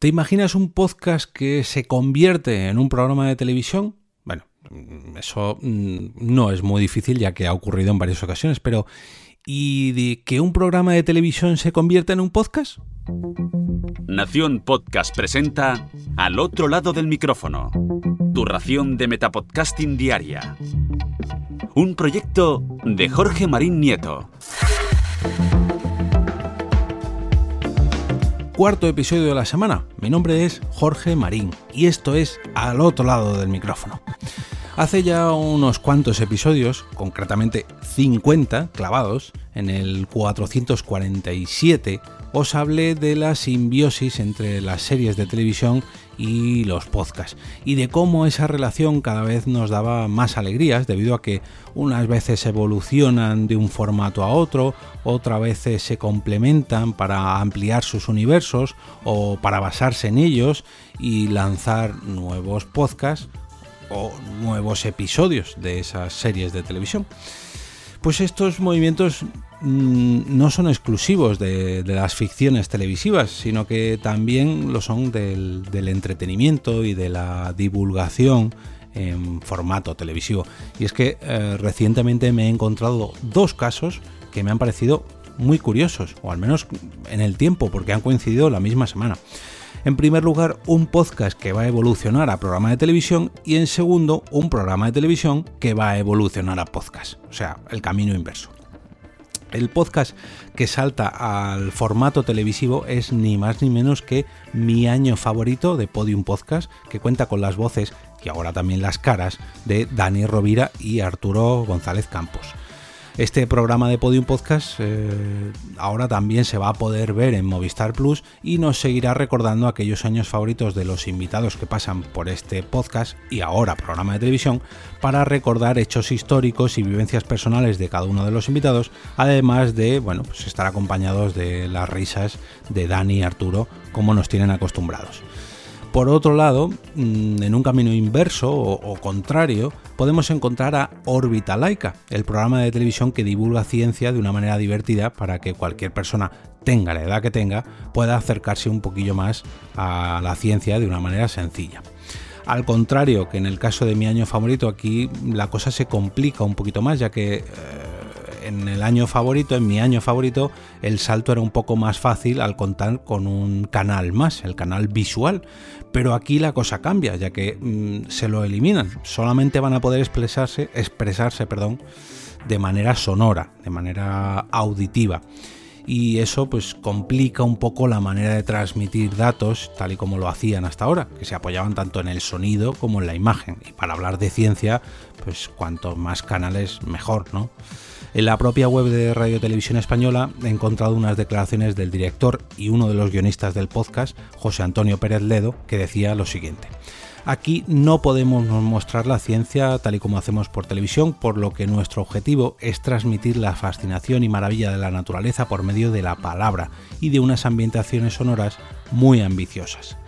¿Te imaginas un podcast que se convierte en un programa de televisión? Bueno, eso mm, no es muy difícil ya que ha ocurrido en varias ocasiones, pero ¿y de que un programa de televisión se convierta en un podcast? Nación Podcast presenta Al otro lado del micrófono, tu ración de Metapodcasting Diaria. Un proyecto de Jorge Marín Nieto. Cuarto episodio de la semana. Mi nombre es Jorge Marín y esto es Al otro lado del micrófono. Hace ya unos cuantos episodios, concretamente 50 clavados, en el 447 os hablé de la simbiosis entre las series de televisión y los podcasts y de cómo esa relación cada vez nos daba más alegrías debido a que unas veces evolucionan de un formato a otro, otras veces se complementan para ampliar sus universos o para basarse en ellos y lanzar nuevos podcasts o nuevos episodios de esas series de televisión. Pues estos movimientos mm, no son exclusivos de, las ficciones televisivas, sino que también lo son del, entretenimiento y de la divulgación en formato televisivo. Y es que eh, recientemente me he encontrado dos casos que me han parecido muy curiosos, o al menos en el tiempo, porque han coincidido la misma semana. En primer lugar, un podcast que va a evolucionar a programa de televisión y en segundo, un programa de televisión que va a evolucionar a podcast, o sea, el camino inverso. El podcast que salta al formato televisivo es ni más ni menos que mi año favorito de Podium Podcast, que cuenta con las voces y ahora también las caras de Dani Rovira y Arturo González Campos. Este programa de Podium Podcast eh, ahora también se va a poder ver en Movistar Plus y nos seguirá recordando aquellos años favoritos de los invitados que pasan por este podcast y ahora programa de televisión para recordar hechos históricos y vivencias personales de cada uno de los invitados, además de bueno, pues estar acompañados de las risas de Dani y Arturo como nos tienen acostumbrados. Por otro lado, mm, en un camino inverso o, contrario, podemos encontrar a Órbita Laica, el programa de televisión que divulga ciencia de una manera divertida para que cualquier persona, tenga la edad que tenga, pueda acercarse un poquillo más a la ciencia de una manera sencilla. Al contrario que en el caso de mi año favorito, aquí la cosa se complica un poquito más, ya que... En el año favorito, en mi año favorito, el salto era un poco más fácil al contar con un canal más, el canal visual. Pero aquí la cosa cambia, ya que mm, se lo eliminan. Solamente van a poder expresarse, expresarse perdón, de manera sonora, de manera auditiva y eso pues complica un poco la manera de transmitir datos tal y como lo hacían hasta ahora, que se apoyaban tanto en el sonido como en la imagen. Y para hablar de ciencia, pues cuanto más canales mejor, ¿no? En la propia web de Radio Televisión Española he encontrado unas declaraciones del director y uno de los guionistas del podcast, José Antonio Pérez Ledo, que decía lo siguiente. Aquí no podemos mostrar la ciencia tal y como hacemos por televisión, por lo que nuestro objetivo es transmitir la fascinación y maravilla de la naturaleza por medio de la palabra y de unas ambientaciones sonoras muy ambiciosas.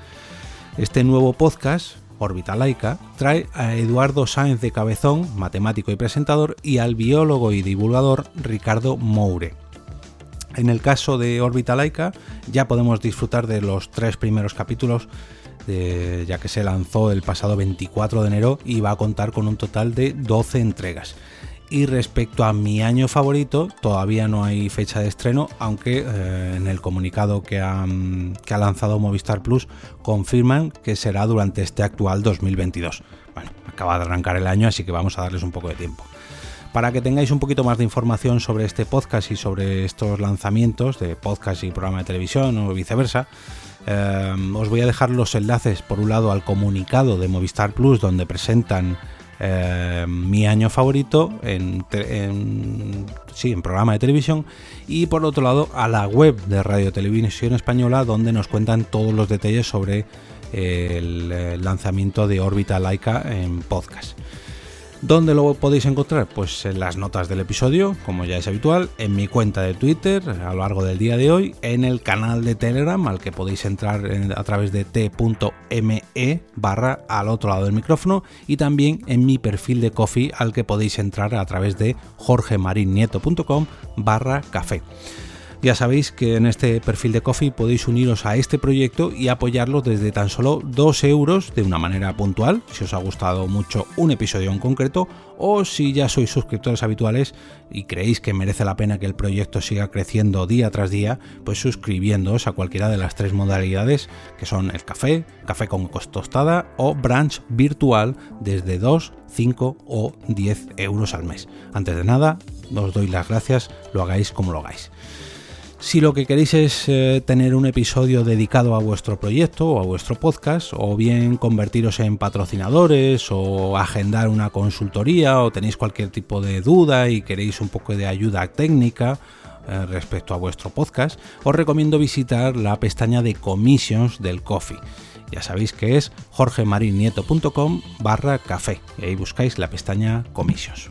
Este nuevo podcast Órbita Laica, trae a Eduardo Sáenz de Cabezón, matemático y presentador, y al biólogo y divulgador Ricardo Moure. En el caso de Órbita Laica ya podemos disfrutar de los tres primeros capítulos ya que se lanzó el pasado 24 de enero y va a contar con un total de 12 entregas. Y respecto a mi año favorito, todavía no hay fecha de estreno, aunque eh, en el comunicado que ha, que ha lanzado Movistar Plus confirman que será durante este actual 2022. Bueno, acaba de arrancar el año, así que vamos a darles un poco de tiempo. Para que tengáis un poquito más de información sobre este podcast y sobre estos lanzamientos de podcast y programa de televisión o viceversa, eh, os voy a dejar los enlaces por un lado al comunicado de Movistar Plus donde presentan eh, mi año favorito en, sí, en programa de televisión y por otro lado a la web de Radio Televisión Española donde nos cuentan todos los detalles sobre el lanzamiento de Órbita Laika en podcast. ¿Dónde lo podéis encontrar? Pues en las notas del episodio, como ya es habitual, en mi cuenta de Twitter a lo largo del día de hoy, en el canal de Telegram al que podéis entrar a través de t.me barra al otro lado del micrófono y también en mi perfil de Coffee al que podéis entrar a través de jorgemarinieto.com barra café. Ya sabéis que en este perfil de Coffee podéis uniros a este proyecto y apoyarlo desde tan solo 2 euros de una manera puntual, si os ha gustado mucho un episodio en concreto, o si ya sois suscriptores habituales y creéis que merece la pena que el proyecto siga creciendo día tras día, pues suscribiéndoos a cualquiera de las tres modalidades que son el café, café con tostada o branch virtual desde 2, 5 o 10 euros al mes. Antes de nada, os doy las gracias, lo hagáis como lo hagáis. Si lo que queréis es eh, tener un episodio dedicado a vuestro proyecto o a vuestro podcast, o bien convertiros en patrocinadores o agendar una consultoría o tenéis cualquier tipo de duda y queréis un poco de ayuda técnica eh, respecto a vuestro podcast, os recomiendo visitar la pestaña de commissions del Coffee. Ya sabéis que es jorgemarinieto.com barra café y ahí buscáis la pestaña commissions.